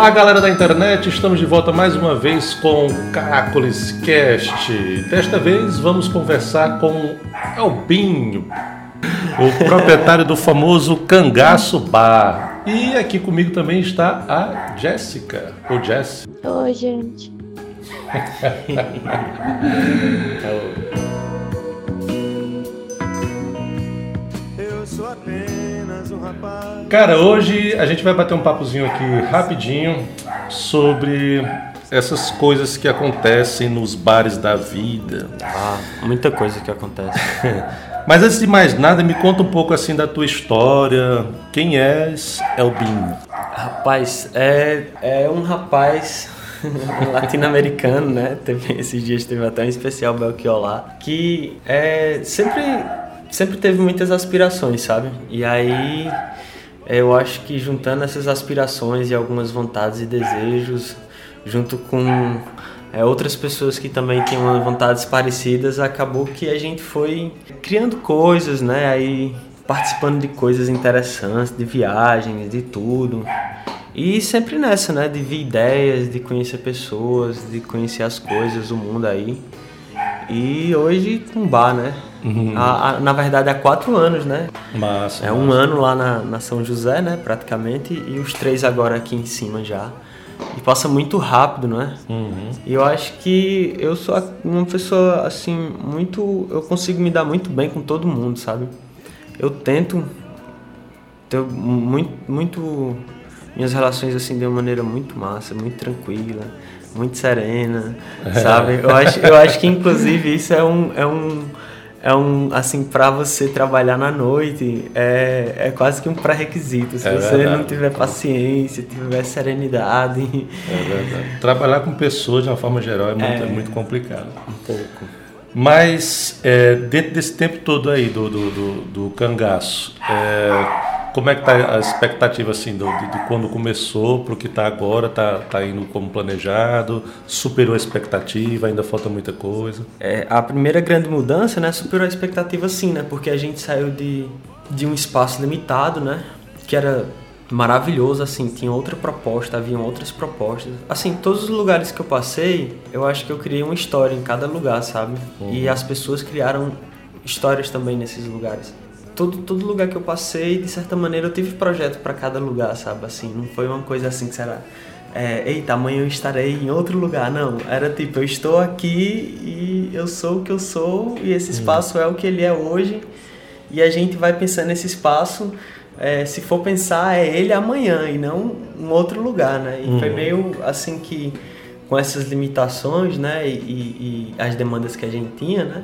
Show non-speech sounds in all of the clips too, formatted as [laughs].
Olá, galera da internet, estamos de volta mais uma vez com Caracoles Cast. Desta vez vamos conversar com Elbinho, o proprietário do famoso Cangaço Bar. E aqui comigo também está a Jéssica, ou Jess. Oi, gente. [laughs] Eu sou apenas. Cara, hoje a gente vai bater um papozinho aqui rapidinho sobre essas coisas que acontecem nos bares da vida. Ah, muita coisa que acontece. [laughs] Mas antes de mais nada, me conta um pouco assim da tua história. Quem és Elbinho? Rapaz, é, é um rapaz [laughs] latino-americano, né? Teve, esses dias teve até um especial Belchior lá, que é, sempre, sempre teve muitas aspirações, sabe? E aí eu acho que juntando essas aspirações e algumas vontades e desejos, junto com é, outras pessoas que também tinham vontades parecidas, acabou que a gente foi criando coisas, né? Aí participando de coisas interessantes, de viagens, de tudo. E sempre nessa, né? De ver ideias, de conhecer pessoas, de conhecer as coisas, o mundo aí. E hoje um bar, né? A- a- na verdade há quatro anos, né? Massa. É um ano lá na, na São José, né? Praticamente. E os três agora aqui em cima já. E passa muito rápido, não é? Uhum. E eu acho que eu sou uma pessoa assim, muito. Eu consigo me dar muito bem com todo mundo, sabe? Eu tento ter muito. muito minhas relações assim de uma maneira muito massa, muito tranquila, muito serena, sabe? Eu acho, eu acho que inclusive isso é um. É um é um, assim, pra você trabalhar na noite, é, é quase que um pré-requisito. Se É você verdade. não tiver paciência, tiver serenidade, É verdade. Trabalhar com pessoas de uma forma geral é muito, É. é muito complicado. um pouco. Mas é, dentro desse tempo todo aí do, do, do, do cangaço, é, como é que tá a expectativa assim do, de, de quando começou para o que está agora? Tá, tá indo como planejado? Superou a expectativa? Ainda falta muita coisa? É, a primeira grande mudança, né, superou a expectativa sim, né, porque a gente saiu de, de um espaço limitado, né, que era maravilhoso, assim, tinha outra proposta, haviam outras propostas. Assim, todos os lugares que eu passei, eu acho que eu criei uma história em cada lugar, sabe? E as pessoas criaram histórias também nesses lugares. Todo, todo lugar que eu passei, de certa maneira, eu tive projeto para cada lugar, sabe? Assim, não foi uma coisa assim que será é, eita, amanhã eu estarei em outro lugar. Não, era tipo, eu estou aqui e eu sou o que eu sou e esse espaço é o que ele é hoje. E a gente vai pensando nesse espaço, é, se for pensar, é ele amanhã e não um outro lugar, né? E foi meio assim que, com essas limitações, né, e, e- e as demandas que a gente tinha, né,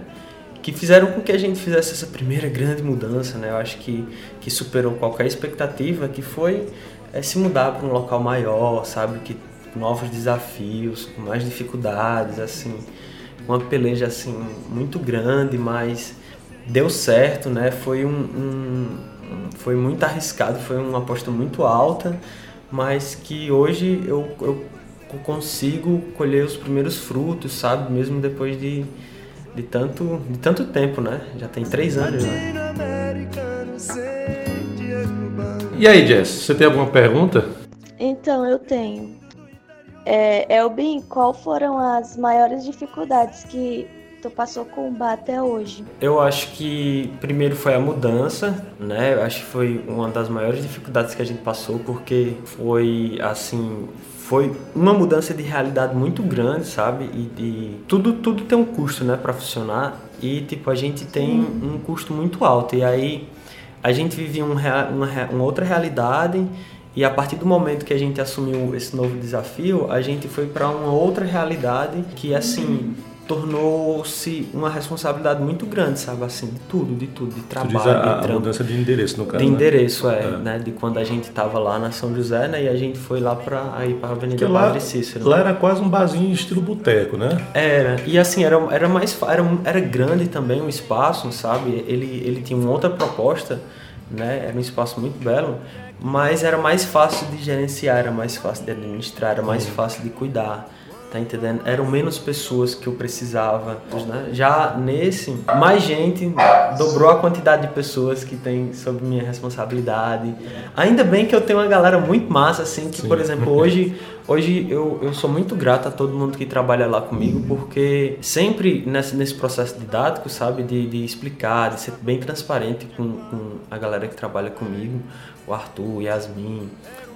que fizeram com que a gente fizesse essa primeira grande mudança, né? Eu acho que, que superou qualquer expectativa, que foi é, se mudar para um local maior, sabe? Que novos desafios, com mais dificuldades, assim, uma peleja assim muito grande, mas deu certo, né? Foi um, um- foi muito arriscado, foi uma aposta muito alta, mas que hoje eu, eu consigo colher os primeiros frutos, sabe? Mesmo depois de, de tanto de tanto tempo, né? Já tem três anos, né? E aí, Jess, você tem alguma pergunta? Então, eu tenho. É, Elbin, qual foram as maiores dificuldades que tu passou com o bar até hoje? Eu acho que primeiro foi a mudança, né? Eu acho que foi uma das maiores dificuldades que a gente passou, porque foi assim, foi uma mudança de realidade muito grande, sabe? E, e tudo tudo tem um custo, né, para funcionar. E tipo, a gente tem um custo muito alto. E aí a gente vivia um uma, uma outra realidade e a partir do momento que a gente assumiu esse novo desafio, a gente foi para uma outra realidade que assim tornou-se uma responsabilidade muito grande, sabe assim, de tudo, de tudo, de Tu trabalho, diz a, de a trampo. mudança de endereço, no caso. De né? endereço, é, É. né? De quando a gente tava lá na São José, né? E a gente foi lá pra ir pra Porque Avenida lá, Padre Cícero. lá era quase um barzinho estilo boteco, né? Era, e assim, era, era mais era, era grande também o espaço, sabe? Ele, ele tinha uma outra proposta, né? Era um espaço muito belo, mas era mais fácil de gerenciar, era mais fácil de administrar, era mais fácil de cuidar, tá entendendo? Eram menos pessoas que eu precisava, né? Já nesse, mais gente dobrou a quantidade de pessoas que tem sob minha responsabilidade. Ainda bem que eu tenho uma galera muito massa, assim, que, Sim. por exemplo, hoje Hoje eu, eu sou muito grato a todo mundo que trabalha lá comigo, porque sempre nesse, nesse processo didático, sabe, de, de explicar, de ser bem transparente com, com a galera que trabalha comigo, o Arthur, Yasmin,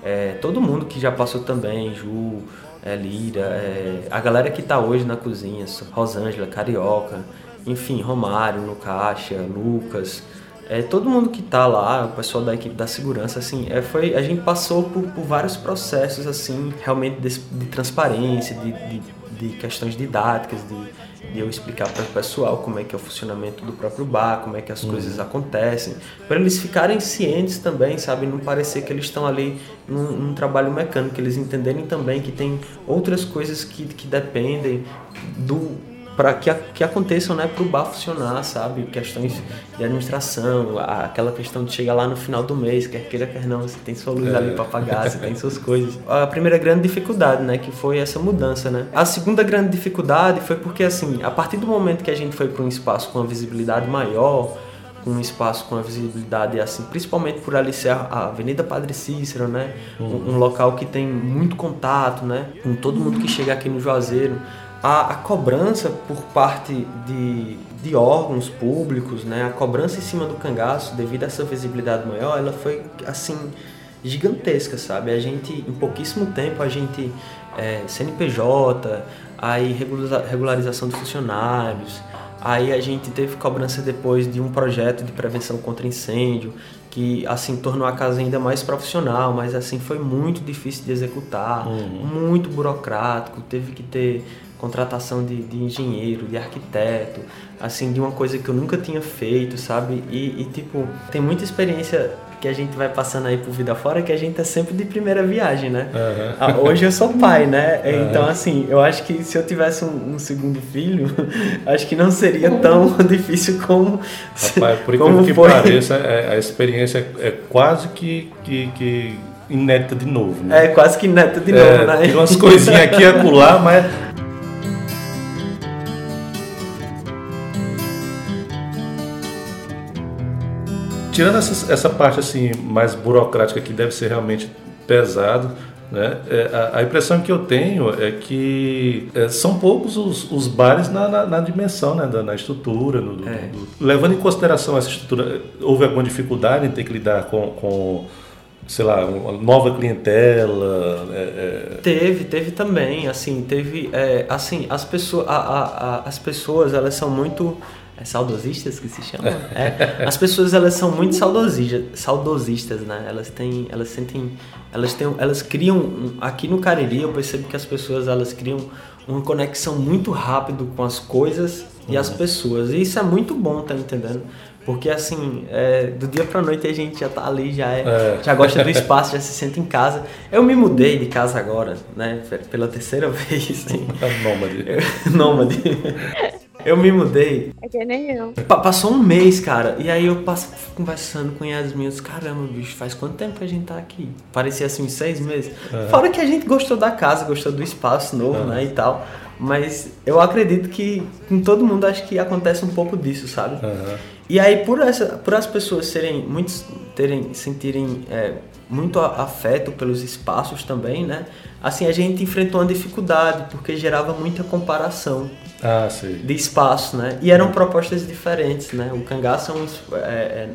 é, todo mundo que já passou também, Ju, é, Lira, é, a galera que está hoje na cozinha, Rosângela, Carioca, enfim, Romário no caixa, Lucas, é, todo mundo que está lá, o pessoal da equipe da segurança, assim, é, foi, a gente passou por, por vários processos, assim, realmente de, de transparência, de, de, de, questões didáticas, de, de eu explicar para o pessoal como é que é o funcionamento do próprio bar, como é que as uhum. coisas acontecem, para eles ficarem cientes também, sabe, não parecer que eles estão ali num, num, trabalho mecânico, eles entenderem também que tem outras coisas que, que dependem do para que, que aconteçam né, para o bar funcionar, sabe? Questões de administração, aquela questão de chegar lá no final do mês, quer queira, quer não, você tem sua luz é. ali para pagar, você tem suas coisas. A primeira grande dificuldade, né, que foi essa mudança, né? A segunda grande dificuldade foi porque, assim, a partir do momento que a gente foi para um espaço com uma visibilidade maior, um espaço com a visibilidade assim, principalmente por ali ser a Avenida Padre Cícero, né? Uhum. Um, um, local que tem muito contato, né? Com todo mundo que chega aqui no Juazeiro a, a cobrança por parte de, de órgãos públicos, né, a cobrança em cima do cangaço, devido a essa visibilidade maior, ela foi assim gigantesca, sabe? A gente, em pouquíssimo tempo, a gente é, CNPJ, aí regularização de funcionários, aí a gente teve cobrança depois de um projeto de prevenção contra incêndio, que assim tornou a casa ainda mais profissional, mas assim foi muito difícil de executar, uhum. muito burocrático, teve que ter contratação de, de engenheiro, de arquiteto, assim, de uma coisa que eu nunca tinha feito, sabe? E, e, tipo, tem muita experiência que a gente vai passando aí por vida fora que a gente é sempre de primeira viagem, né? Uhum. Hoje eu sou pai, né? Uhum. Então, assim, eu acho que se eu tivesse um, um segundo filho, [laughs] acho que não seria tão [laughs] difícil como. Rapaz, por incrível que foi. pareça, é, a experiência é quase que, que, que inédita de novo, né? É, quase que inédita de novo, é, né? Tem umas coisinhas aqui e acolá, mas tirando essa, essa parte assim mais burocrática que deve ser realmente pesado, né? É, a, a, impressão que eu tenho é que é, são poucos os, os bares na, na, na, dimensão, né? da, na estrutura. No, é. do, levando em consideração essa estrutura, houve alguma dificuldade em ter que lidar com, com sei lá, uma nova clientela? É, é... Teve, teve também, assim, teve, é, assim, as pessoas, a, a, as pessoas, elas são muito é saudosistas que se chamam. É, as pessoas elas são muito saudosistas, saudosistas, né? Elas têm, elas sentem, elas têm, elas criam aqui no Cariri eu percebo que as pessoas elas criam uma conexão muito rápido com as coisas e as uhum. pessoas. E isso é muito bom, tá entendendo? Porque assim, é, do dia pra noite a gente já tá ali, já, é, é. já gosta do espaço, já se sente em casa. Eu me mudei de casa agora, né? Pela terceira [laughs] vez. Assim. Nômade. [laughs] Nômade. Eu me mudei. É que nem eu. passou um mês, cara. E aí eu passo conversando com Yasmin. Eu disse, caramba, bicho, faz quanto tempo que a gente tá aqui? Parecia assim, uns seis meses. Uhum. Fora que a gente gostou da casa, gostou do espaço novo, uhum. né? E tal. Mas eu acredito que com todo mundo acho que acontece um pouco disso, sabe? Uhum. E aí, por, essa, por as pessoas serem muitos terem, sentirem é, muito afeto pelos espaços também, né? Assim, a gente enfrentou uma dificuldade, porque gerava muita comparação ah, de espaço, né? E eram propostas diferentes, né? O cangaço é, um, é, é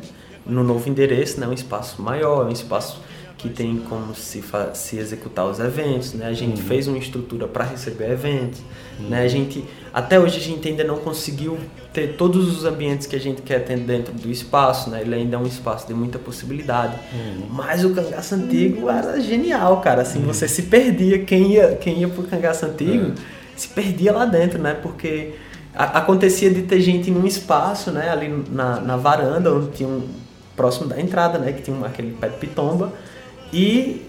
no novo endereço, né? Um espaço maior, um espaço que tem como se, se executar os eventos, né? A gente uhum. fez uma estrutura para receber eventos, uhum. né? A gente até hoje a gente ainda não conseguiu ter todos os ambientes que a gente quer ter dentro do espaço, né? Ele ainda é um espaço de muita possibilidade. Uhum. Mas o cangaço antigo era genial, cara. Assim, uhum. você se perdia quem ia quem ia pro cangaço antigo, é. Se perdia lá dentro, né? Porque a, acontecia de ter gente num espaço, né? Ali na, na varanda onde tinha um próximo da entrada, né? Que tinha aquele pé de pitomba e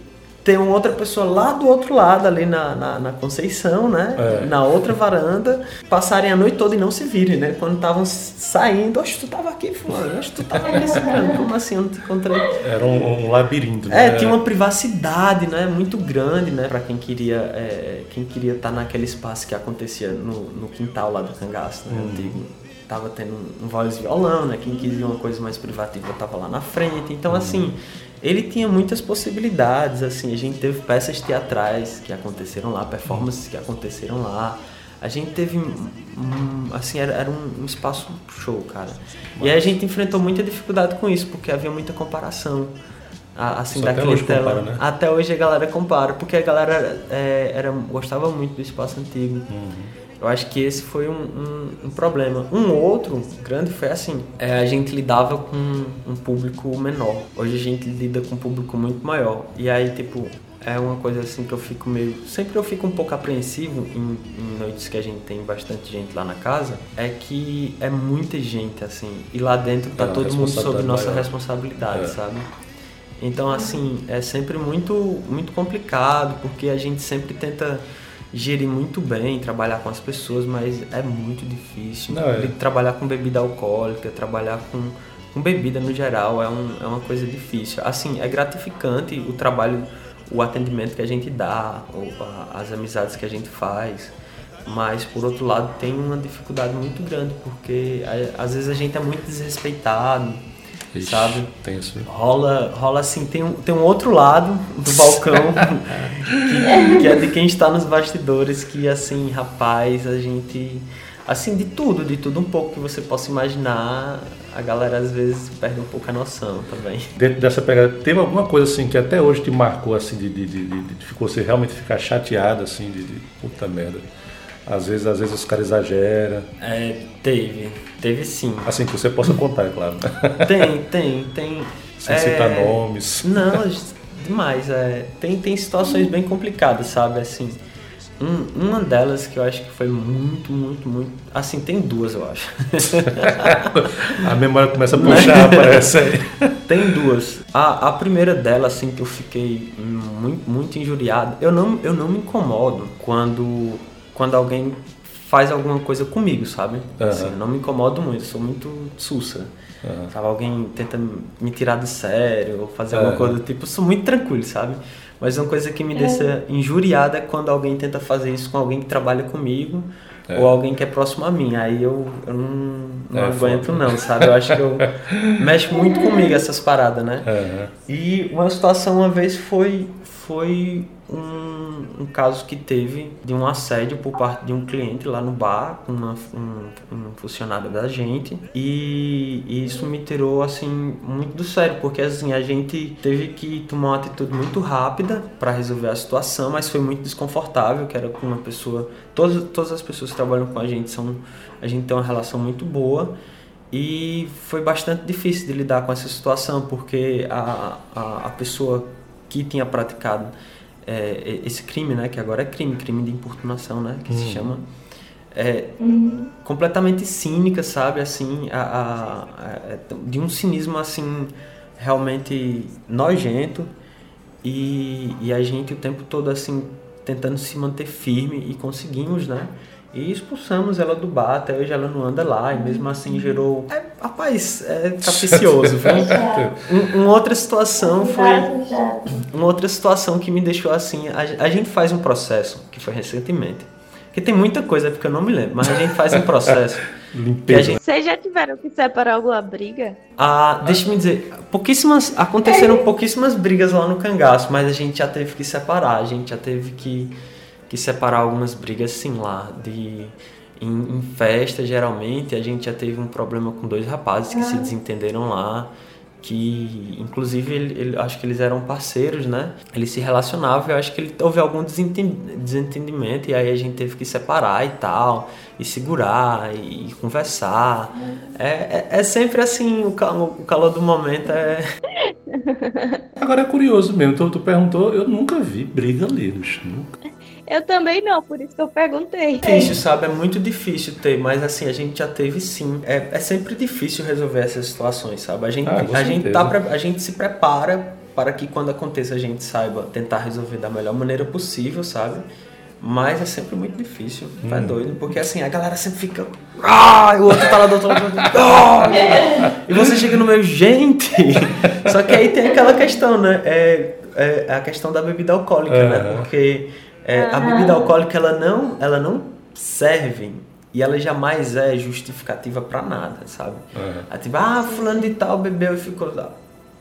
tem uma outra pessoa lá do outro lado, ali na, na, na Conceição, né? É. Na outra varanda, passarem a noite toda e não se virem, né? Quando estavam saindo, oxe, tu tava aqui, fulano, oxe, tu tava aqui, ciclano, como assim eu não te encontrei? Era um, um labirinto, É, né? tinha uma privacidade, né, muito grande, né, para quem queria, é, quem queria estar naquele espaço que acontecia no, no quintal lá do cangaço, né, antigo. Tava tendo um, um voz violão, né, quem queria uma coisa mais privativa tava lá na frente. Então, assim, ele tinha muitas possibilidades, assim, a gente teve peças teatrais que aconteceram lá, performances que aconteceram lá. A gente teve, um, assim, era, era um, um espaço show, cara. E aí a gente enfrentou muita dificuldade com isso, porque havia muita comparação. a- Assim, Isso da até hoje clientela. compara, né? Até hoje a galera compara, porque a galera é, era, gostava muito do espaço antigo. Uhum. Eu acho que esse foi um, um- um problema. Um outro grande foi assim: é, a gente lidava com um público menor. Hoje a gente lida com um público muito maior. E aí, tipo, é uma coisa assim que eu fico meio. Sempre eu fico um pouco apreensivo em, em noites que a gente tem bastante gente lá na casa. É que é muita gente, assim. E lá dentro tá É todo mundo sob nossa maior. responsabilidade, É. sabe? Então, assim, é sempre muito, muito complicado, porque a gente sempre tenta gerir muito bem, trabalhar com as pessoas, mas é muito difícil. Não, é. Trabalhar com bebida alcoólica, trabalhar com, com bebida no geral, é, um, é uma coisa difícil. Assim, é gratificante o trabalho, o atendimento que a gente dá, as amizades que a gente faz. Mas, por outro lado, tem uma dificuldade muito grande, porque a- às vezes a gente é muito desrespeitado, Ixi, sabe? Tem isso. Rola, rola assim, tem um, tem um outro lado do balcão [laughs] que, que é de quem está nos bastidores, que assim, rapaz, a gente. Assim, de tudo, de tudo um pouco que você possa imaginar, a galera às vezes perde um pouco a noção também. Dentro dessa pegada, teve alguma coisa assim que até hoje te marcou, assim, de, de, de, de, de você realmente ficar chateado, assim, de, de puta merda. Às vezes, às vezes os caras exageram. É, teve, teve sim. Assim, que você possa contar, é claro. [laughs] Tem, tem, tem. Sem é, citar nomes. Não, demais. É, tem, tem situações bem complicadas, sabe? Assim, um- uma delas que eu acho que foi muito, muito, muito. Assim, tem duas, eu acho. [laughs] A memória começa a puxar, [laughs] parece aí. tem duas. A, a primeira dela, assim, que eu fiquei muito, muito injuriado. Eu não, eu não me incomodo quando, quando alguém faz alguma coisa comigo, sabe? Assim, Aham. eu não me incomodo muito, sou muito sussa. Sabe, alguém tenta me tirar do sério ou fazer É. alguma coisa do tipo, sou muito tranquilo, sabe? Mas uma coisa que me deixa injuriada é quando alguém tenta fazer isso com alguém que trabalha comigo É. ou alguém que é próximo a mim. Aí eu, eu não, não É, aguento foda. não, sabe? Eu acho que eu [laughs] mexe muito comigo essas paradas, né? E uma situação uma vez foi, foi um, um caso que teve de um assédio por parte de um cliente lá no bar, com uma, um, um funcionário da gente. E, e isso me tirou assim muito do sério, porque assim a gente teve que tomar uma atitude muito rápida para resolver a situação, mas foi muito desconfortável, que era com uma pessoa. Todas, todas as pessoas que trabalham com a gente são. A gente tem uma relação muito boa. E foi bastante difícil de lidar com essa situação, porque a, a, a pessoa que tinha praticado é, esse crime, né, que agora é crime, crime de importunação, né, que se chama, é completamente cínica, sabe, assim, a, a- a- de um cinismo, assim, realmente nojento, e, e a gente o tempo todo, assim, tentando se manter firme, e conseguimos, né, e expulsamos ela do bar, até hoje ela não anda lá, e mesmo assim gerou... É, rapaz, é [laughs] capicioso, viu? Um- uma outra situação foi... Uma outra situação que me deixou assim, a, a gente faz um processo, que foi recentemente, que tem muita coisa porque eu não me lembro, mas a gente faz um processo [laughs] Limpeza. gente, Vocês já tiveram que separar alguma briga? ah, deixa eu me dizer, pouquíssimas, aconteceram pouquíssimas brigas lá no cangaço, mas a gente já teve que separar, a gente já teve que, que separar algumas brigas sim lá, de em, em festa geralmente a gente já teve um problema com dois rapazes que se desentenderam lá, que inclusive ele, ele- acho que eles eram parceiros, né? Eles se relacionavam, eu acho que ele, houve algum desenten- desentendimento e aí a gente teve que separar e tal, e segurar e, e conversar. É, é, é sempre assim, o calor, o calor do momento é. Agora é curioso mesmo, tu, tu perguntou, eu nunca vi briga ali, nunca. Eu também não, por isso que eu perguntei. difícil, sabe? É muito difícil ter, mas assim, a gente já teve sim. É, é sempre difícil resolver essas situações, sabe? A gente, Ah, a gente, tá, pre- a gente se prepara para que quando aconteça a gente saiba tentar resolver da melhor maneira possível, sabe? Mas é sempre muito difícil, tá doido? Porque assim, a galera sempre fica. Ah! E o outro tá lá do outro lado. Ah! E você chega no meio, gente! Só que aí tem aquela questão, né? É, é a questão da bebida alcoólica, né? Aham. Porque é, a bebida alcoólica ela não, ela não serve e ela jamais é justificativa pra nada, sabe? Aham. Aí, tipo, ah, fulano de tal bebeu e ficou lá.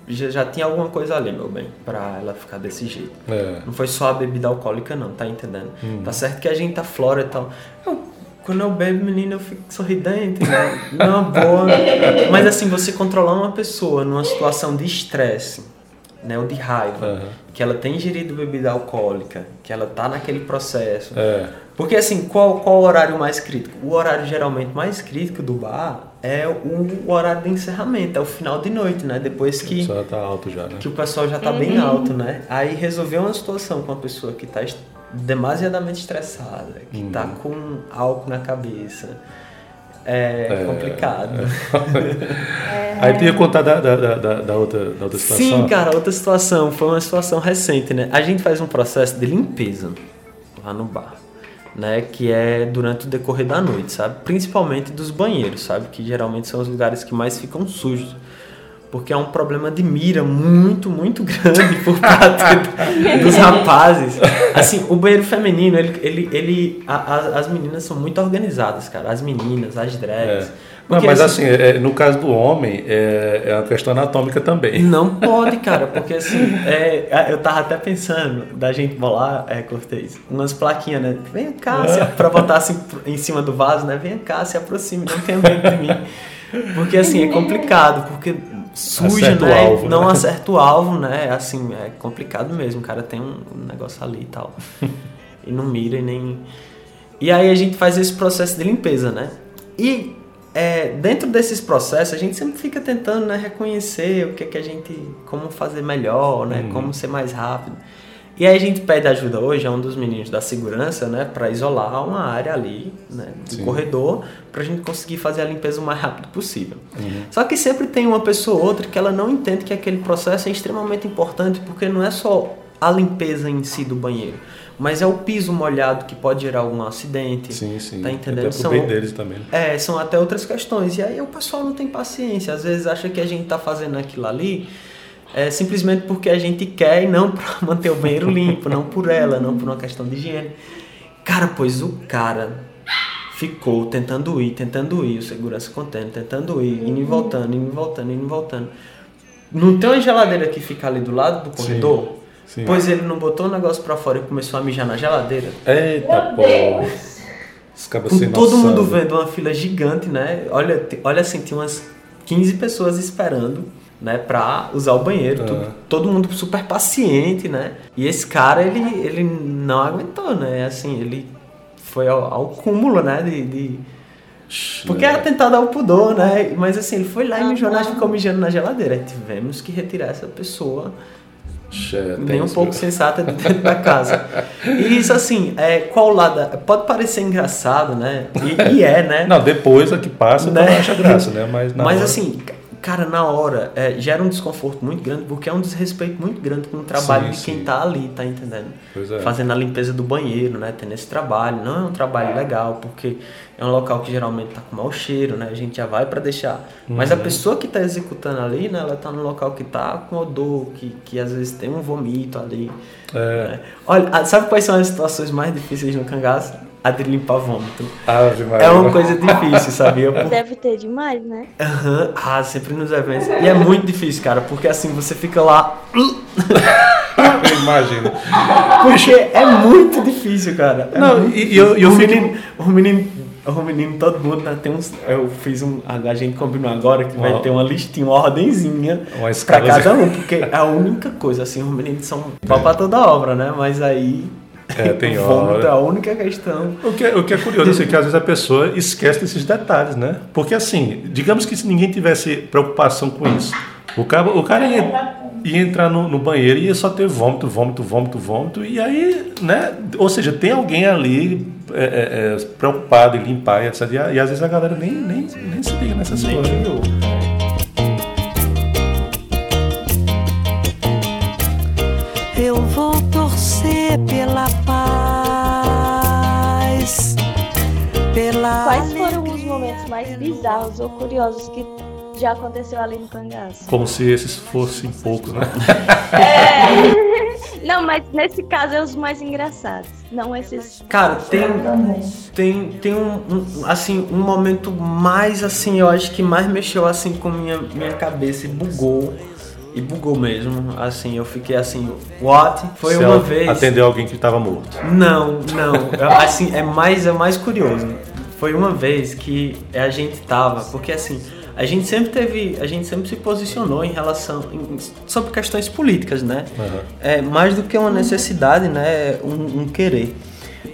Já, já tinha alguma coisa ali, meu bem, pra ela ficar desse jeito. É. Não foi só a bebida alcoólica, não, tá entendendo? Tá certo que a gente tá flora e tal. Eu, quando eu bebo, menino, eu fico sorridente, né? Numa boa. [laughs] Mas assim, você controlar uma pessoa numa situação de estresse, né? Ou de raiva, Aham. que ela tem ingerido bebida alcoólica, que ela tá naquele processo. É. Porque assim, qual, qual o horário mais crítico? O horário geralmente mais crítico do bar é o, o horário de encerramento, é o final de noite, né? Depois que Só tá alto já, né? que o pessoal já tá bem alto, né? Aí resolver uma situação com uma pessoa que tá demasiadamente estressada, que Uhum. tá com álcool na cabeça, é, É, complicado. Aí tu ia contar da, da, da, da- da outra, da outra situação. Sim, cara, outra situação, foi uma situação recente, né? A gente faz um processo de limpeza lá no bar, né? Que é durante o decorrer da noite, sabe? Principalmente dos banheiros, sabe? Que geralmente são os lugares que mais ficam sujos. Porque é um problema de mira muito, muito grande [laughs] por parte [laughs] dos rapazes. Assim, o banheiro feminino, ele, ele, ele a- a- as meninas são muito organizadas, cara. As meninas, as drags. É. Não, mas assim, é, no caso do homem, é, é uma questão anatômica também. Não [laughs] pode, cara, porque assim, é, eu tava até pensando da gente bolar, é, Cortez, umas plaquinhas, né? Vem cá, se, pra botar assim em cima do vaso, né? Vem cá, se aproxime, não tenha medo de mim. Porque assim, é complicado, porque suja, Acerta né? alvo, não né? acerta o alvo, né? Assim, é complicado mesmo, o cara tem um negócio ali e tal. [laughs] E não mira e nem. E aí a gente faz esse processo de limpeza, né? E é, dentro desses processos a gente sempre fica tentando né, reconhecer o que é que a gente. como fazer melhor, né? Uhum. Como ser mais rápido. E aí a gente pede ajuda hoje a um dos meninos da segurança, né? Pra isolar uma área ali, né? Do Sim. corredor, pra gente conseguir fazer a limpeza o mais rápido possível. Uhum. Só que sempre tem uma pessoa ou outra que ela não entende que aquele processo é extremamente importante, porque não é só a limpeza em si do banheiro, mas é o piso molhado que pode gerar algum acidente. Sim, sim. Tá entendendo? Até São- bem deles também. É, são até outras questões. E aí o pessoal não tem paciência. Às vezes acha que a gente tá fazendo aquilo ali é, simplesmente porque a gente quer e não [laughs] para manter o banheiro limpo, não por ela, não por uma questão de higiene. Cara, pois o cara ficou tentando ir, tentando ir, o segurança contendo, tentando ir, indo e voltando, indo e voltando, indo e voltando. Não tem uma geladeira que fica ali do lado do Sim, corredor? sim. Pois ele não botou o negócio pra fora e começou a mijar na geladeira. Eita. Os cabas Com todo noção, mundo né? vendo uma fila gigante, né? Olha, olha assim, tinha umas 15 pessoas esperando, né, pra usar o banheiro. Ah. Tudo- todo mundo super paciente, né? E esse cara, ele, ele não aguentou, né? Assim, ele foi ao, ao cúmulo, né? De, de- Porque é atentado ao pudor, né? Mas assim, ele foi lá e mijou, na- ficou mijando na geladeira. Tivemos que retirar essa pessoa é nem um pouco sensata de dentro da [laughs] casa. E isso assim, é, qual lado? Pode parecer engraçado, né? E, e é, né? Não, depois a que passa, Né? não acha graça, né? Mas, na Mas hora- assim, cara, na hora é, gera um desconforto muito grande, porque é um desrespeito muito grande com o trabalho Sim, de quem sim. tá ali, tá entendendo? É. Fazendo a limpeza do banheiro, né? Tendo esse trabalho. Não é um trabalho legal, porque é um local que geralmente tá com mau cheiro, né? A gente já vai para deixar. Mas Uhum. a pessoa que tá executando ali, né? Ela tá num local que tá com odor, que, que às vezes tem um vomito ali. É. né? Olha, ah, sabe quais são as situações mais difíceis no cangaço? A de limpar vômito. Maria. É uma coisa difícil, sabia? Por- [laughs] Deve ter demais, né? Aham, Ah, sempre nos eventos. E é muito difícil, cara, porque assim você fica lá. [laughs] Imagina. Porque é muito difícil, cara. É Não, muito e- eu- e eu o fico- menino, o menino, o menino, todo mundo né, tem uns. Eu fiz um. A gente combinou agora que vai Uma- ter uma listinha, uma ordenzinha Uma pra cada um, porque é a única coisa, assim, os meninos são pau pra toda obra, né? Mas aí. É, tem o vômito hora. é a única questão. O que, é- o que é curioso assim, que às vezes a pessoa esquece desses detalhes, né? Porque assim, digamos que se ninguém tivesse preocupação com isso, o cara, o cara ia, ia entrar no, no banheiro e ia só ter vômito, vômito, vômito, vômito, e aí, né? Ou seja, tem alguém ali é, é, é, preocupado em limpar e, etc. E, e às vezes a galera nem, nem, nem se liga nessas Nem coisas. Mais bizarros ou curiosos que já aconteceu ali no cangaço? Como se esses fossem poucos, né? [laughs] Não, mas nesse caso é os mais engraçados. Não esses. Cara, tem, tem, tem um, um- assim, um momento mais, assim, eu acho que mais mexeu, assim, com minha, minha cabeça e bugou. E bugou mesmo, assim, eu fiquei assim, what? Foi Se uma vez... Atendeu alguém que estava morto. Não, não. Assim, é mais, é mais curioso. Foi uma vez que a gente tava, porque assim, a gente sempre teve, a gente sempre se posicionou em relação em- sobre questões políticas, né? Aham. É mais do que uma necessidade, né? É Um, um querer.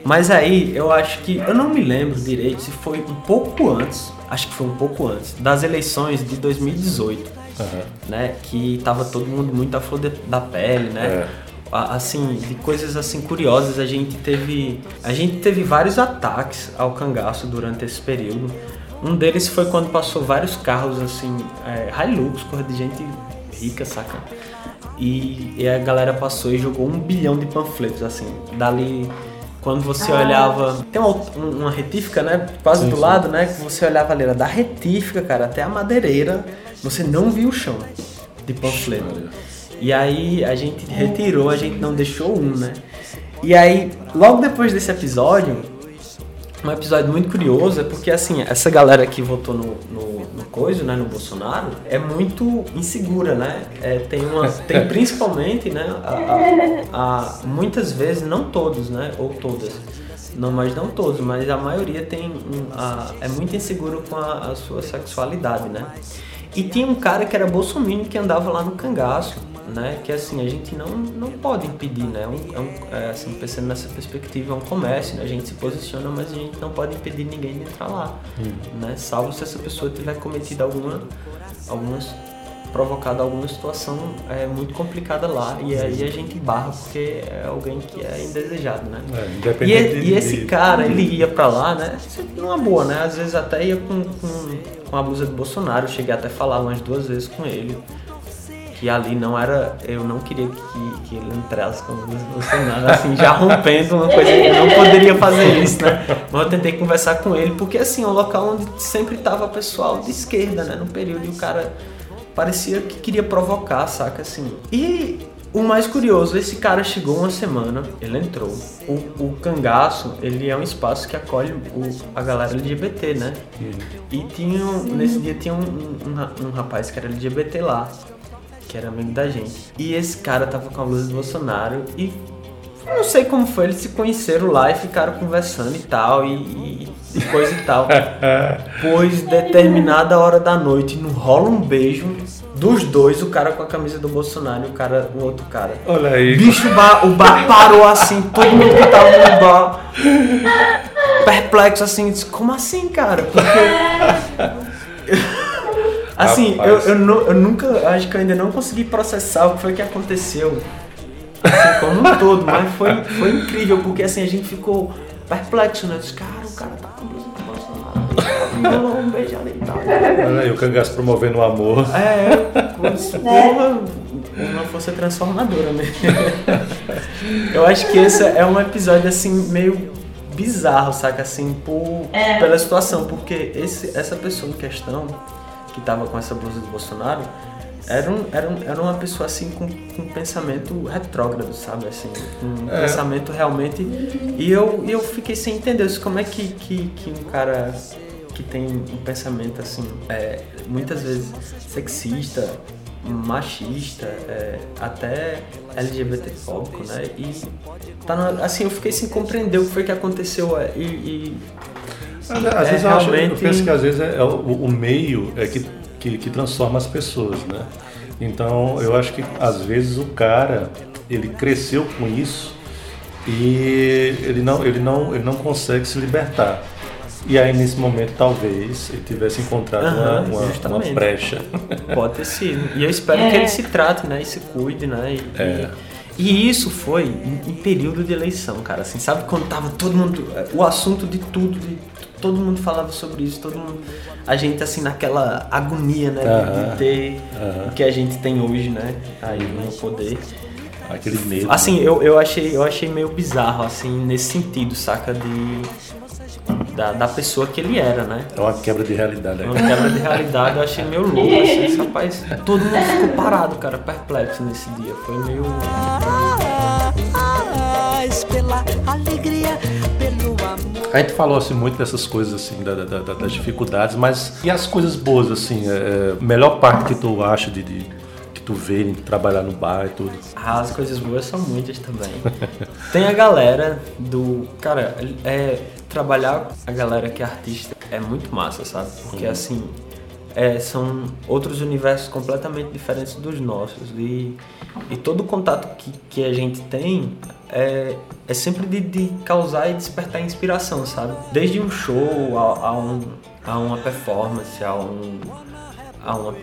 Mas aí eu acho que eu não me lembro direito se foi um pouco antes, acho que foi um pouco antes das eleições de 2018 Aham. né? Que tava todo mundo muito à flor da pele, né? É. Assim, de coisas assim curiosas, a gente teve. A gente teve vários ataques ao cangaço durante esse período. Um deles foi quando passou vários carros assim, é, Hilux, coisa de gente rica, saca? E, e a galera passou e jogou um bilhão de panfletos, assim. Dali, quando você olhava. Tem uma, uma retífica, né? Quase Sim, do sim. lado, né? Que você olhava ali, era da retífica, cara, até a madeireira. Você não viu o chão de panfleto. E aí a gente retirou, a gente não deixou um, né? E aí, logo depois desse episódio, um episódio muito curioso é porque assim, essa galera que votou no, no, no coisa, né, no Bolsonaro, é muito insegura, né? É, tem uma. Tem [laughs] principalmente, né? a- a- a- muitas vezes, não todos, né? Ou todas. Não, mas não todos, mas a maioria tem um, a- é muito inseguro com a, a sua sexualidade, né? E tinha um cara que era bolsominion que andava lá no cangaço, né? Que assim, a gente não, não pode impedir, né? É um, é um- é, assim, pensando nessa perspectiva, é um comércio, né? A gente se posiciona, mas a gente não pode impedir ninguém de entrar lá, né? Salvo se essa pessoa tiver cometido alguma, algumas provocado alguma situação é, muito complicada lá e aí a gente barra porque é alguém que é indesejado, né? É, E, independente e de- esse de- cara, ele ia pra lá, né? Numa boa, né? Às vezes até ia com, com, com a blusa do Bolsonaro. Cheguei até a falar umas duas vezes com ele. Que ali não era. Eu não queria que, que ele entrasse com a blusa do Bolsonaro, assim, já rompendo uma coisa que eu não poderia fazer isso, né? Mas eu tentei conversar com ele, porque assim, é um local onde sempre tava pessoal de esquerda, né? No período, e o cara parecia que queria provocar, saca assim. E o mais curioso, esse cara chegou uma semana, ele entrou. O, o cangaço, ele é um espaço que acolhe o- a galera LGBT, né? E tinha, nesse dia tinha um, um, um rapaz que era LGBT lá, que era amigo da gente. E esse cara tava com a blusa do Bolsonaro e não sei como foi, eles se conheceram lá e ficaram conversando e tal, e, e- e coisa e tal. [laughs] Pois determinada hora da noite não rola um beijo dos dois, o cara com a camisa do Bolsonaro e o cara, o outro cara. Olha aí. Bicho, o bar, o bar parou assim, todo mundo que tava no bar perplexo assim, disse, como assim, cara? Porque. Assim, eu, eu, nu- eu nunca, acho que eu ainda não consegui processar o que foi que aconteceu. Assim, como um todo, mas foi, foi incrível, porque assim, a gente ficou perplexo, né? Disse, cara, o cara tá com blusa do Bolsonaro, um beijo ali e tal. Aí, o cangaço promovendo o amor. É, pois, [laughs] porra, uma força transformadora, né? [laughs] Eu acho que esse é um episódio assim meio bizarro, saca? Assim, por, pela situação, porque esse, essa pessoa em questão, que tava com essa blusa do Bolsonaro, era, um, era, um, era uma pessoa assim com, com um pensamento retrógrado, sabe? Assim, um É. pensamento realmente. E eu, eu fiquei sem entender isso, como é que, que, que um cara que tem um pensamento assim, é, muitas vezes sexista, machista, é, até LGBTfóbico, né? E tá na- assim, eu fiquei sem compreender o que foi que aconteceu é, e, e Às, às É, vezes eu, acho, eu realmente- penso que às vezes é, é o, o meio é que, que, que transforma as pessoas, né? Então eu acho que às vezes o cara ele cresceu com isso e ele não, ele não, ele não consegue se libertar. E aí nesse momento talvez ele tivesse encontrado uma, Aham, uma, uma brecha. Pode ter sido. E eu espero que ele se trate, né? E se cuide, né? E, É. e isso foi em, em período de eleição, cara. Assim, sabe quando tava todo mundo. O assunto de tudo, de, todo mundo falava sobre isso, todo mundo. A gente assim naquela agonia, né? de- Aham. De ter Aham. o que a gente tem hoje, né? Aí no poder. Aquele medo. Assim, eu, eu, achei, eu achei meio bizarro, assim, nesse sentido, saca? De. Da, da pessoa que ele era, né? É uma quebra de realidade. Uma né? quebra de realidade, eu achei meio louco, assim, esse rapaz. Todo mundo ficou parado, cara, perplexo nesse dia. Foi meio. Paz pela alegria. A gente falou assim muito dessas coisas assim, da- da- da- das dificuldades, mas e as coisas boas assim? É, é, melhor parte que tu acha de, de- que tu vê em trabalhar no bar e tudo? Ah, as coisas boas são muitas também. Tem a galera do. Cara, é. Trabalhar com a galera que é artista é muito massa, sabe? Porque assim. é, são outros universos completamente diferentes dos nossos. E, e todo o contato que, que a gente tem é, é sempre de, de causar e despertar inspiração, sabe? Desde um show a, a um, a uma performance, a, um, a uma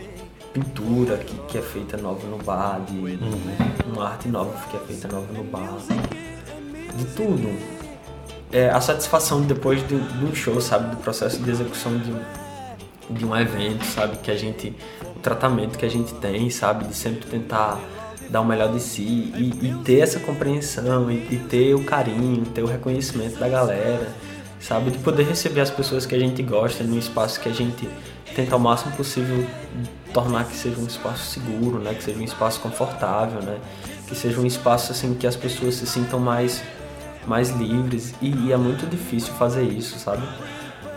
pintura que, que é feita nova no bar, de uma arte nova que é feita nova no bar, de tudo. É, a satisfação depois de, de um show, sabe, do processo de execução de de um evento, sabe, que a gente, o tratamento que a gente tem, sabe, de sempre tentar dar o melhor de si e, e ter essa compreensão e, e ter o carinho, ter o reconhecimento da galera, sabe, de poder receber as pessoas que a gente gosta num espaço que a gente tenta ao máximo possível tornar que seja um espaço seguro, né, que seja um espaço confortável, né, que seja um espaço assim que as pessoas se sintam mais mais livres e, e é muito difícil fazer isso, sabe?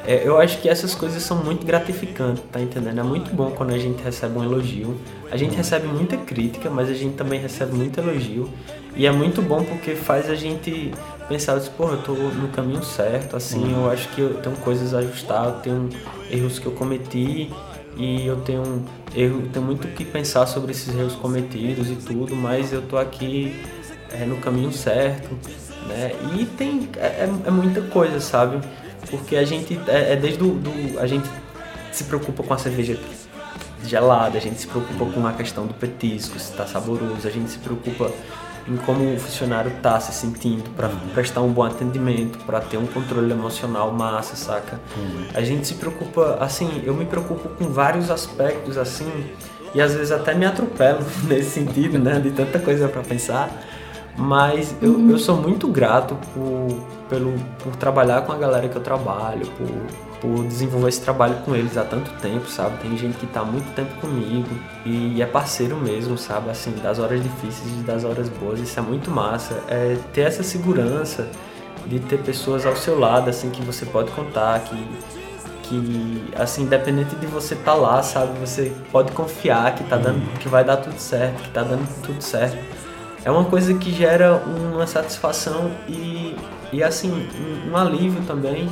É, eu acho que essas coisas são muito gratificantes, tá entendendo? É muito bom quando a gente recebe um elogio. A gente recebe muita crítica, mas a gente também recebe muito elogio. E é muito bom porque faz a gente pensar, assim, porra, eu tô no caminho certo, assim, eu acho que eu tenho coisas a ajustar, eu tenho erros que eu cometi e eu tenho erro, tenho muito o que pensar sobre esses erros cometidos e tudo, mas eu tô aqui é, no caminho certo, né? E tem é, é- é muita coisa, sabe? Porque a gente é, é desde o do, a gente se preocupa com a cerveja gelada, a gente se preocupa com a questão do petisco, se está saboroso, a gente se preocupa em como o funcionário tá se sentindo para prestar um bom atendimento, para ter um controle emocional massa, saca? A gente se preocupa, assim, eu me preocupo com vários aspectos assim, e às vezes até me atropelo [laughs] nesse sentido, né, de tanta coisa para pensar. Mas eu, eu sou muito grato por, pelo, por trabalhar com a galera que eu trabalho, por, por desenvolver esse trabalho com eles há tanto tempo, sabe? Tem gente que tá há muito tempo comigo e é parceiro mesmo, sabe? Assim, das horas difíceis e das horas boas, isso é muito massa. É ter essa segurança de ter pessoas ao seu lado, assim, que você pode contar, que, que assim, independente de você estar lá, sabe? Você pode confiar que tá dando, que vai dar tudo certo, que tá dando tudo certo é uma coisa que gera uma satisfação e, e assim, um alívio também,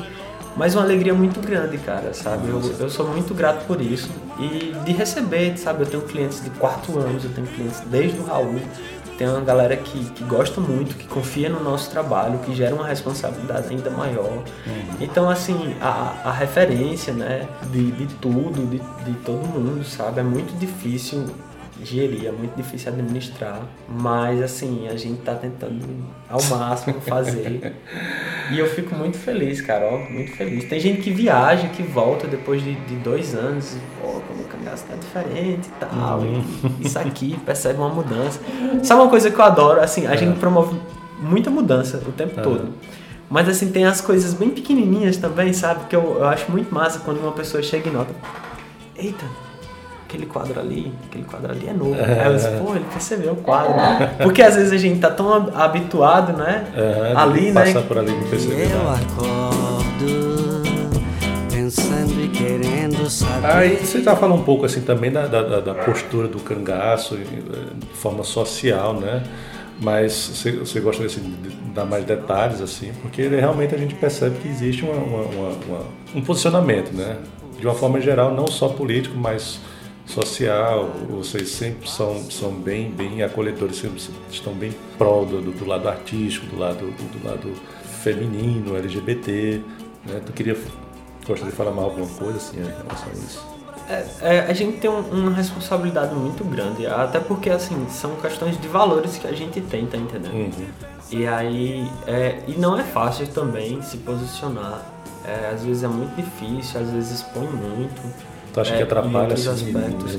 mas uma alegria muito grande, cara, sabe? Eu, eu sou muito grato por isso e de receber, sabe? Eu tenho clientes de quatro anos, eu tenho clientes desde o Raul, tem uma galera que, que gosta muito, que confia no nosso trabalho, que gera uma responsabilidade ainda maior. Então, assim, a, a referência, né, de, de tudo, de, de todo mundo, sabe? É muito difícil gerir, é muito difícil administrar, mas assim, a gente tá tentando ao máximo fazer. e eu fico muito feliz, cara, ó, muito feliz. Tem gente que viaja, que volta depois de, de dois anos, e, pô, como o cangaço tá diferente e tal, e isso aqui, percebe uma mudança. Sabe uma coisa que eu adoro? Assim, a gente promove muita mudança o tempo todo. Mas assim, tem as coisas bem pequenininhas também, sabe? Que eu, eu acho muito massa quando uma pessoa chega e nota. Eita, aquele quadro ali, aquele quadro ali é novo. Aí eu disse, pô, ele percebeu o quadro. né? Porque às vezes a gente tá tão hab- habituado, né? É, ali, né? Passar por ali não perceber Eu nada. acordo pensando e querendo saber. Aí você já falou um pouco assim também da, da, da- postura do cangaço de forma social, né? Mas você, gosta assim, de dar mais detalhes assim, porque realmente a gente percebe que existe uma- uma- uma- um posicionamento, né? De uma forma geral, não só político, mas social. Vocês sempre são, são bem, bem acolhedores, sempre estão bem pró do, do- do lado artístico, do lado, do, do lado feminino, LGBT. Né? Tu queria gostaria de falar mais alguma coisa assim em relação a isso? É, é, a gente tem um- uma responsabilidade muito grande, até porque assim, são questões de valores que a gente tem, tá entendendo? Uhum. E aí, é, e não é fácil também se posicionar. É, às vezes é muito difícil, às vezes expõe muito. Tu acha É, que atrapalha assim, aspectos.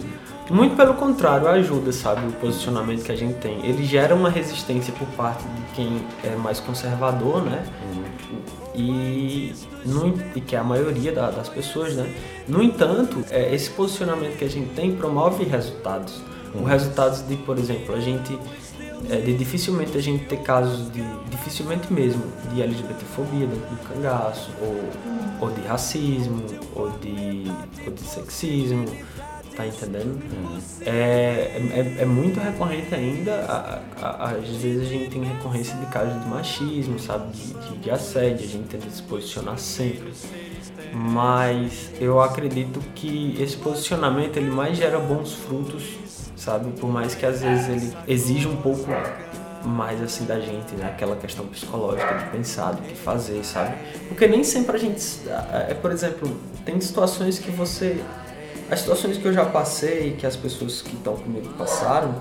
Muito pelo contrário, ajuda, sabe, o posicionamento que a gente tem. Ele gera uma resistência por parte de quem é mais conservador, né? E, no- e que é a maioria da- das pessoas, né? No entanto, é, esse posicionamento que a gente tem promove resultados. Os resultados de, por exemplo, a gente é, de dificilmente a gente ter casos de dificilmente mesmo de LGBTfobia dentro do cangaço ou, ou de racismo ou de, ou de sexismo tá entendendo? É, é, é muito recorrente ainda a- a- a- às vezes a gente tem recorrência de casos de machismo sabe? De, de, de assédio a gente tenta se posicionar sempre. Mas eu acredito que esse posicionamento ele mais gera bons frutos, sabe? Por mais que às vezes ele exija um pouco mais assim da gente, né? Aquela questão psicológica de pensar, do que fazer, sabe? Porque nem sempre a gente, é, por exemplo, tem situações que você, as situações que eu já passei, que as pessoas que estão comigo passaram,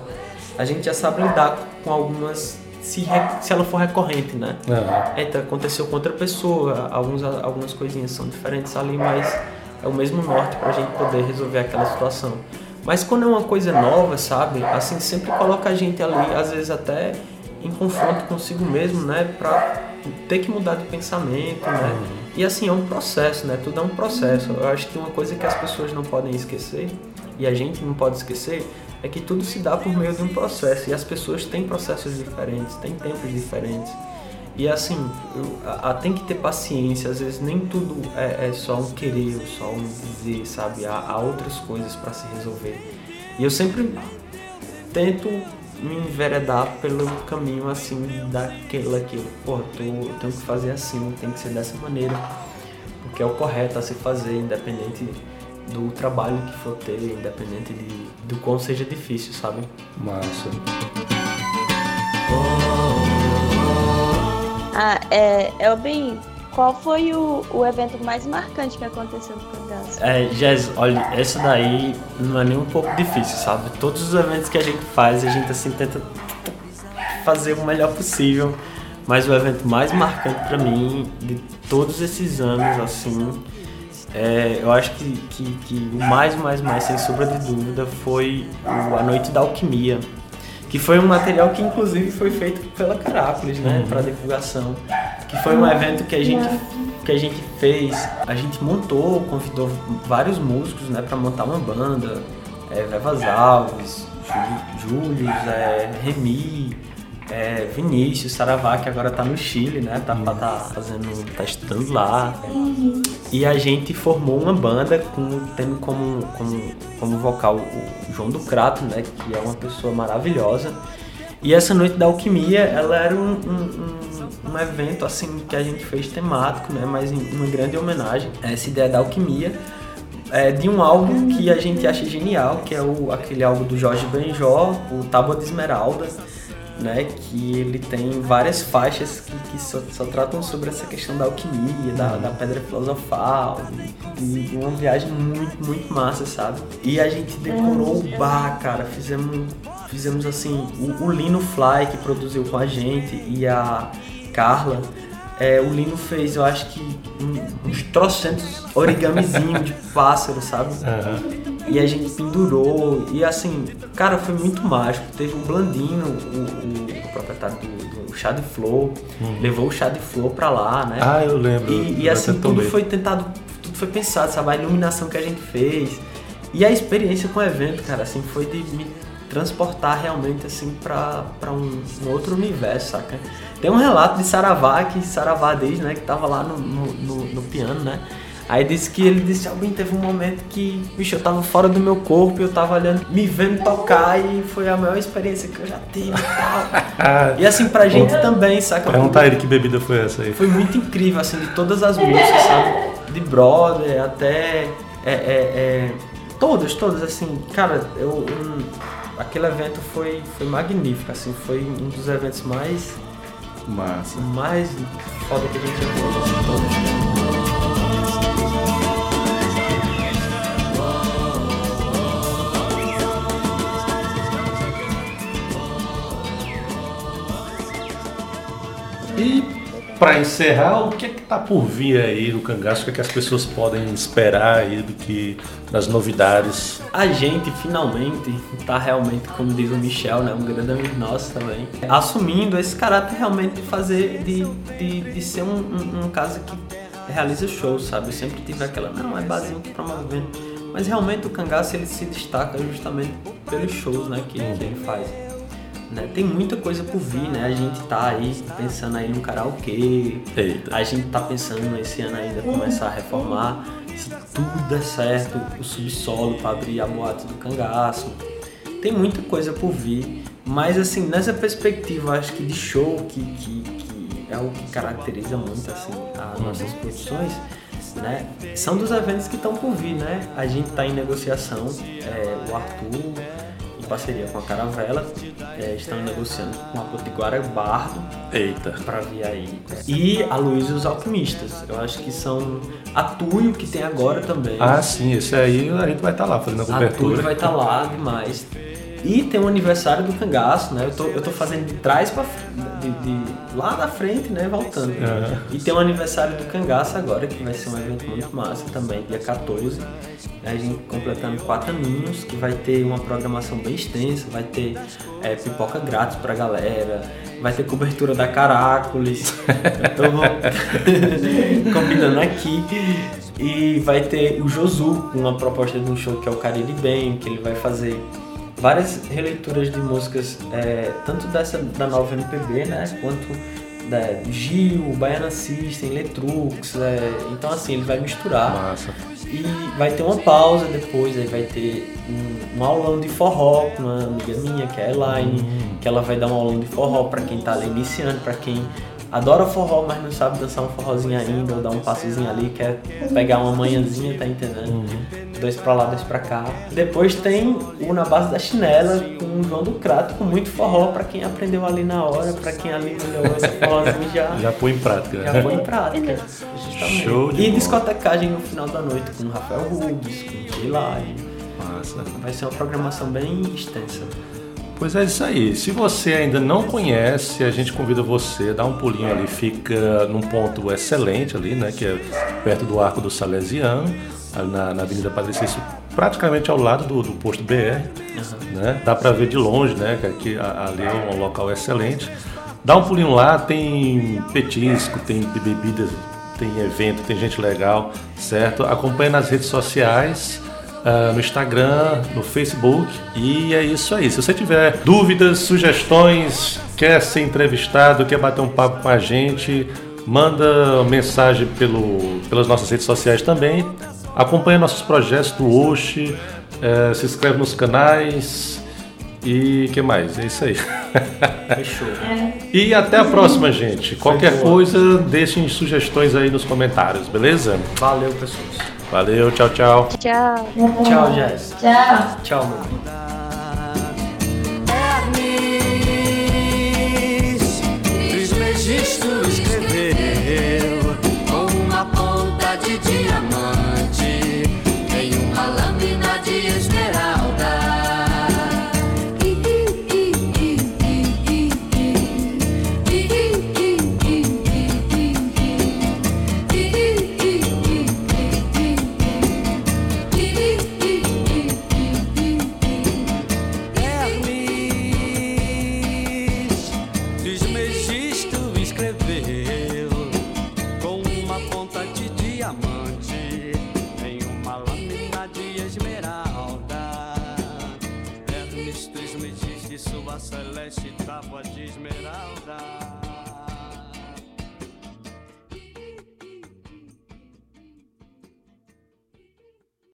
a gente já sabe lidar com algumas se, re- se ela for recorrente, né? Aham. Eita, aconteceu com outra pessoa, alguns, algumas coisinhas são diferentes ali, mas é o mesmo norte pra gente poder resolver aquela situação. Mas quando é uma coisa nova, sabe? Assim, sempre coloca a gente ali, às vezes até em confronto consigo mesmo, né? Pra ter que mudar de pensamento, né? E assim, é um processo, né? Tudo é um processo. Eu acho que uma coisa que as pessoas não podem esquecer, e a gente não pode esquecer, é que tudo se dá por meio de um processo. E as pessoas têm processos diferentes, têm tempos diferentes. E assim, eu- a- a- tem que ter paciência, às vezes nem tudo é, é só um querer, ou só um dizer, sabe? Há, há outras coisas para se resolver. E eu sempre tento me enveredar pelo caminho assim daquela que, pô, tô- eu tenho que fazer assim, tem que ser dessa maneira, porque é o correto a se fazer, independente do trabalho que for ter, independente de, do quão seja difícil, sabe? Massa. Ah, é, Elbin, qual foi o, o evento mais marcante que aconteceu no Cangaço? É, Jess, olha, essa daí não é nem um pouco difícil, sabe? Todos os eventos que a gente faz, a gente assim tenta fazer o melhor possível, mas o evento mais marcante pra mim de todos esses anos, assim, é, eu acho que, que, que o mais, mais, mais, sem sombra de dúvida, foi A Noite da Alquimia, que foi um material que inclusive foi feito pela Caracoles, né, para divulgação, que foi um evento que a gente que a gente fez, a gente montou, convidou vários músicos, né, para montar uma banda, é, Vevas Alves, Júlio, é, Remy, é, Vinícius, Saravá, que agora tá no Chile, né, tá, tá, tá fazendo, tá estudando lá, e a gente formou uma banda com, tendo como, como, como vocal o João do Crato, né? Que é uma pessoa maravilhosa. E essa noite da alquimia, ela era um, um, um, um evento assim que a gente fez temático, né? Mas uma grande homenagem a essa ideia da alquimia. É, de um álbum que a gente acha genial, que é o, aquele álbum do Jorge Benjó, o Tábua de Esmeralda, né, que ele tem várias faixas que, que só, só tratam sobre essa questão da alquimia, da, da pedra filosofal, e, e uma viagem muito, muito massa, sabe? E a gente decorou o bar, cara, fizemos, fizemos assim, o, o Lino Fly que produziu com a gente e a Carla, é, o Lino fez, eu acho que um- uns trocentos origamizinhos de [laughs] pássaro, sabe? Aham. E a gente pendurou. E assim, cara, foi muito mágico. Teve o Blandino, o, o proprietário do, do Chá de Flor, levou o Chá de Flor pra lá, né? Ah, eu lembro. E, e assim, tudo foi tentado, tudo foi pensado, sabe? A iluminação que a gente fez. E a experiência com o evento, cara, assim, foi de me transportar realmente, assim, pra, pra um, um outro universo, saca? Tem um relato de Saravá, que Saravá diz, né, que tava lá no, no, no- no piano, né? Aí disse que ele disse, alguém teve um momento que, bicho, eu tava fora do meu corpo, eu tava olhando, me vendo tocar e foi a maior experiência que eu já tive e [laughs] E assim, pra gente também, saca? perguntar ele que bebida foi essa aí. Foi muito incrível, assim, de todas as músicas, sabe? De Brother até. É, é, é, todas, todas, assim, cara, eu. um- aquele evento foi, foi magnífico, assim, foi um dos eventos mais. Massa. mais foda que a gente já fez, E para encerrar, o que é que tá por vir aí no cangaço? O que é que as pessoas podem esperar aí do que das novidades? A gente finalmente tá realmente, como diz o Michel, né, um grande amigo nosso também, assumindo esse caráter realmente de fazer, de, de, de ser um, um, um casa que realiza shows, sabe? Sempre tive aquela, não, é barzinho que promovendo. Mas realmente o cangaço ele se destaca justamente pelos shows, né, que, que ele faz. Né? Tem muita coisa por vir, né? A gente tá aí pensando aí no karaokê. Eita. A gente tá pensando esse ano ainda começar a reformar. Se tudo der certo, o subsolo para abrir a boate do cangaço. Tem muita coisa por vir. Mas assim, nessa perspectiva, acho que de show, que, que, que é o que caracteriza muito assim, as nossas produções, né? São dos eventos que estão por vir, né? A gente está em negociação, é, o Arthur, parceria com a Caravela, é, estão negociando com a Potiguara Bardo Eita. para vir aí. E a Luiz e os Alquimistas. Eu acho que são a Tuyo que tem agora também. Ah, sim, esse aí a gente vai estar lá fazendo a A Tuyo cobertura. vai estar lá demais. E tem o aniversário do cangaço, né? Eu tô, eu tô fazendo de trás pra de, de lá da frente, né? Voltando. Aham. E tem o aniversário do cangaço agora, que vai ser um evento muito massa também, dia 14. A gente completando quatro aninhos, que vai ter uma programação bem extensa, vai ter é, pipoca grátis pra galera, vai ter cobertura da Caracoles. eu tô combinando aqui. E vai ter o Josu, com uma proposta de um show que é o Cariri Bem, que ele vai fazer várias releituras de músicas, é, tanto dessa da nova MPB, né, quanto da Gil, Baiana System, Letrux, é, então assim, ele vai misturar. Massa. E vai ter uma pausa depois, aí vai ter um, um aulão de forró com uma amiga minha, que é a Elaine, que ela vai dar um aulão de forró pra quem tá ali iniciando, pra quem adora forró, mas não sabe dançar um forrozinho ainda, ou dar um passozinho ali, quer pegar uma manhãzinha, tá entendendo? Dois pra lá, dois pra cá. Depois tem o Na Base da Chinela, com o João do Crato, com muito forró pra quem aprendeu ali na hora, pra quem ali olhou esse forrozinho já, Já põe em prática. já põe em prática. Justamente. Show de e bola. discotecagem no final da noite com o Rafael Rubens, com o Hilari. Massa. Vai ser uma programação bem extensa. Pois é isso aí. Se você ainda não conhece, a gente convida você a dar um pulinho ali. Fica num ponto excelente ali, né? Que é perto do Arco do Salesiano, na, na Avenida Padre Cícero, praticamente ao lado do, do posto BR. Né? Dá para ver de longe, né? Que aqui, ali é um local excelente. Dá um pulinho lá, tem petisco, tem bebidas, tem evento, tem gente legal, certo? Acompanhe nas redes sociais. ah, no Instagram, no Facebook. E é isso aí. Se você tiver dúvidas, sugestões, quer ser entrevistado, quer bater um papo com a gente, manda mensagem pelo, pelas nossas redes sociais também. Acompanhe nossos projetos do Oshi, eh, se inscreve nos canais. E que mais? É isso aí. Fechou. [laughs] E até a próxima, gente. Qualquer coisa, deixem sugestões aí nos comentários, beleza? Valeu, pessoas. Valeu, tchau, tchau. Tchau. Tchau, Jess. Tchau. Tchau, meu bem.